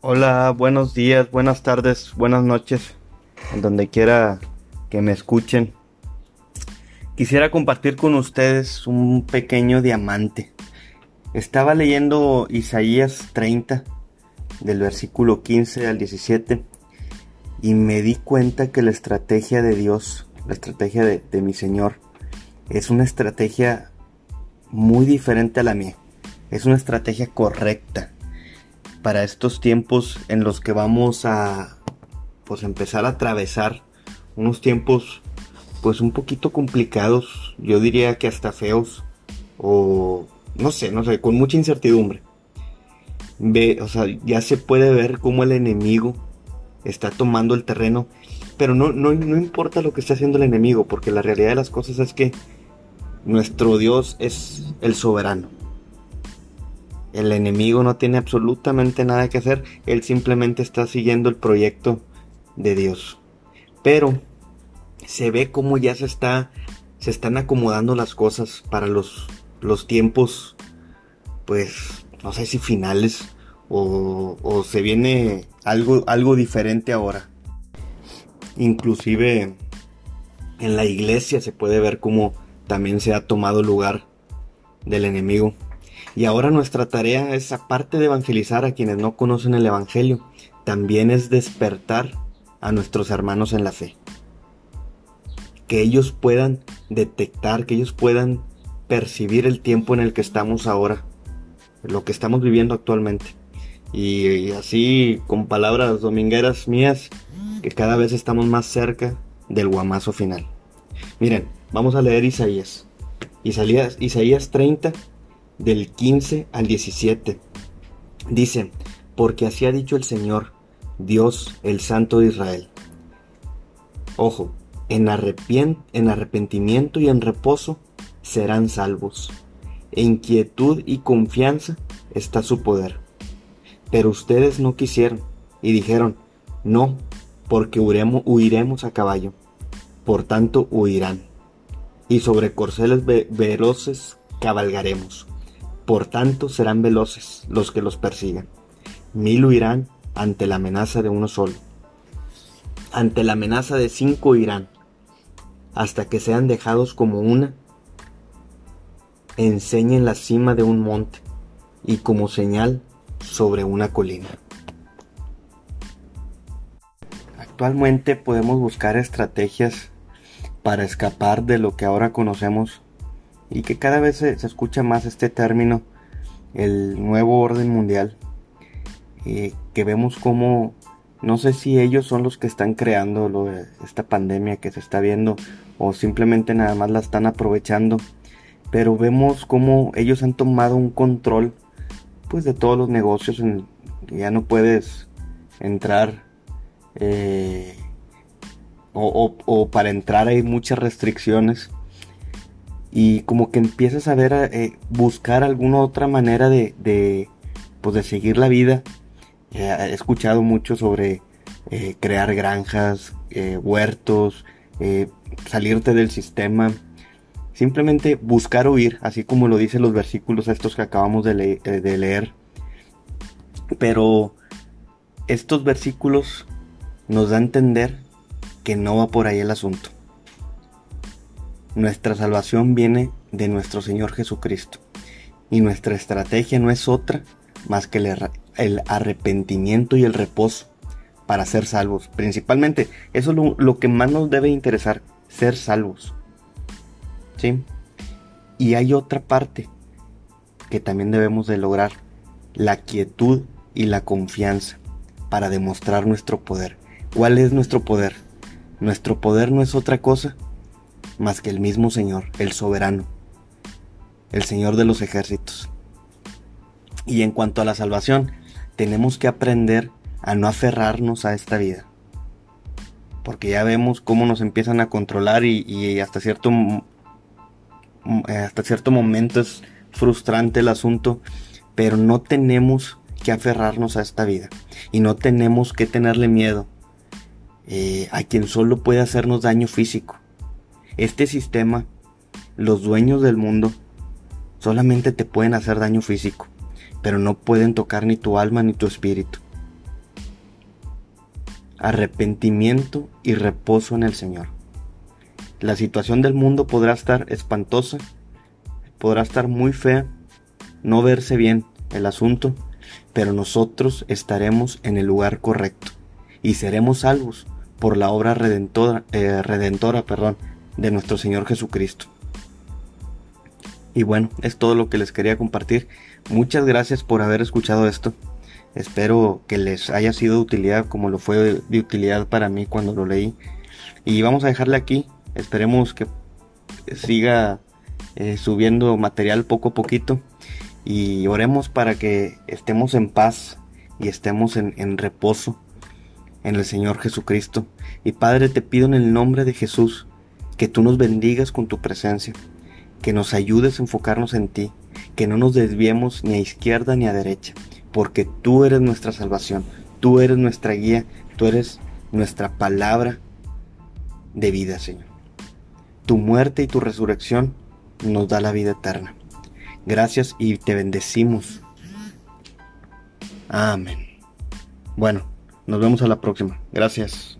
Hola, buenos días, buenas tardes, buenas noches, en donde quiera que me escuchen. Quisiera compartir con ustedes un pequeño diamante. Estaba leyendo Isaías 30, del versículo 15 al 17, y me di cuenta que la estrategia de Dios, la estrategia de, de mi Señor, es una estrategia muy diferente a la mía. Es una estrategia correcta para estos tiempos en los que vamos a pues empezar a atravesar unos tiempos pues un poquito complicados, yo diría que hasta feos o no sé, no sé, con mucha incertidumbre. Ve, o sea, ya se puede ver cómo el enemigo está tomando el terreno, pero no, no, no importa lo que esté haciendo el enemigo, porque la realidad de las cosas es que nuestro Dios es el soberano. El enemigo no tiene absolutamente nada que hacer, él simplemente está siguiendo el proyecto de Dios. Pero se ve como ya se está se están acomodando las cosas para los los tiempos pues no sé si finales o, o se viene algo algo diferente ahora. Inclusive en la iglesia se puede ver como también se ha tomado lugar del enemigo. Y ahora nuestra tarea es, aparte de evangelizar a quienes no conocen el Evangelio, también es despertar a nuestros hermanos en la fe. Que ellos puedan detectar, que ellos puedan percibir el tiempo en el que estamos ahora, lo que estamos viviendo actualmente. Y, así, con palabras domingueras mías, que cada vez estamos más cerca del guamazo final. Miren, vamos a leer Isaías. Isaías, Isaías 30, del 15 al 17. Dice, porque así ha dicho el Señor, Dios, el Santo de Israel. Ojo, en, en arrepentimiento y en reposo serán salvos. En quietud y confianza está su poder. Pero ustedes no quisieron y dijeron, no, porque huiremos, huiremos a caballo. Por tanto huirán. Y sobre corceles veloces cabalgaremos por tanto serán veloces los que los persigan. Mil huirán ante la amenaza de uno solo. Ante la amenaza de cinco irán, hasta que sean dejados como una. Enseñen la cima de un monte y como señal sobre una colina. Actualmente podemos buscar estrategias para escapar de lo que ahora conocemos y que cada vez se, escucha más este término, el nuevo orden mundial, eh, que vemos como, no sé si ellos son los que están creando esta pandemia que se está viendo o simplemente nada más la están aprovechando, pero vemos como ellos han tomado un control pues de todos los negocios, en, ya no puedes entrar eh, o para entrar hay muchas restricciones y como que empiezas a ver, eh, buscar alguna otra manera de, de, pues de seguir la vida. Eh, he escuchado mucho sobre eh, crear granjas, huertos, salirte del sistema. Simplemente buscar huir, así como lo dicen los versículos estos que acabamos de, de leer. Pero estos versículos nos da a entender que no va por ahí el asunto. Nuestra salvación viene de nuestro Señor Jesucristo. Y nuestra estrategia no es otra más que el, arrepentimiento y el reposo para ser salvos. Principalmente, eso es lo, que más nos debe interesar, ser salvos. ¿Sí? Y hay otra parte que también debemos de lograr, la quietud y la confianza para demostrar nuestro poder. ¿Cuál es nuestro poder? Nuestro poder no es otra cosa más que el mismo Señor, el soberano, el Señor de los ejércitos. Y en cuanto a la salvación, tenemos que aprender a no aferrarnos a esta vida. Porque ya vemos cómo nos empiezan a controlar y, hasta, cierto, eh, hasta cierto momento es frustrante el asunto, pero no tenemos que aferrarnos a esta vida y no tenemos que tenerle miedo eh, a quien solo puede hacernos daño físico. Este sistema, los dueños del mundo, solamente te pueden hacer daño físico, pero no pueden tocar ni tu alma ni tu espíritu. arrepentimiento y reposo en el Señor. La situación del mundo podrá estar espantosa, podrá estar muy fea, no verse bien el asunto, pero nosotros estaremos en el lugar correcto y seremos salvos por la obra redentora, eh, redentora perdón, de nuestro Señor Jesucristo. Y bueno, es todo lo que les quería compartir. Muchas gracias por haber escuchado esto. Espero que les haya sido de utilidad como lo fue de utilidad para mí cuando lo leí. Y vamos a dejarle aquí. Esperemos que siga eh, subiendo material poco a poquito. Y oremos para que estemos en paz y estemos en, en reposo en el Señor Jesucristo. Y Padre, te pido en el nombre de Jesús que tú nos bendigas con tu presencia, que nos ayudes a enfocarnos en ti, que no nos desviemos ni a izquierda ni a derecha, porque tú eres nuestra salvación, tú eres nuestra guía, tú eres nuestra palabra de vida, Señor. Tu muerte y tu resurrección nos da la vida eterna. Gracias y te bendecimos. Amén. Bueno, nos vemos a la próxima. Gracias.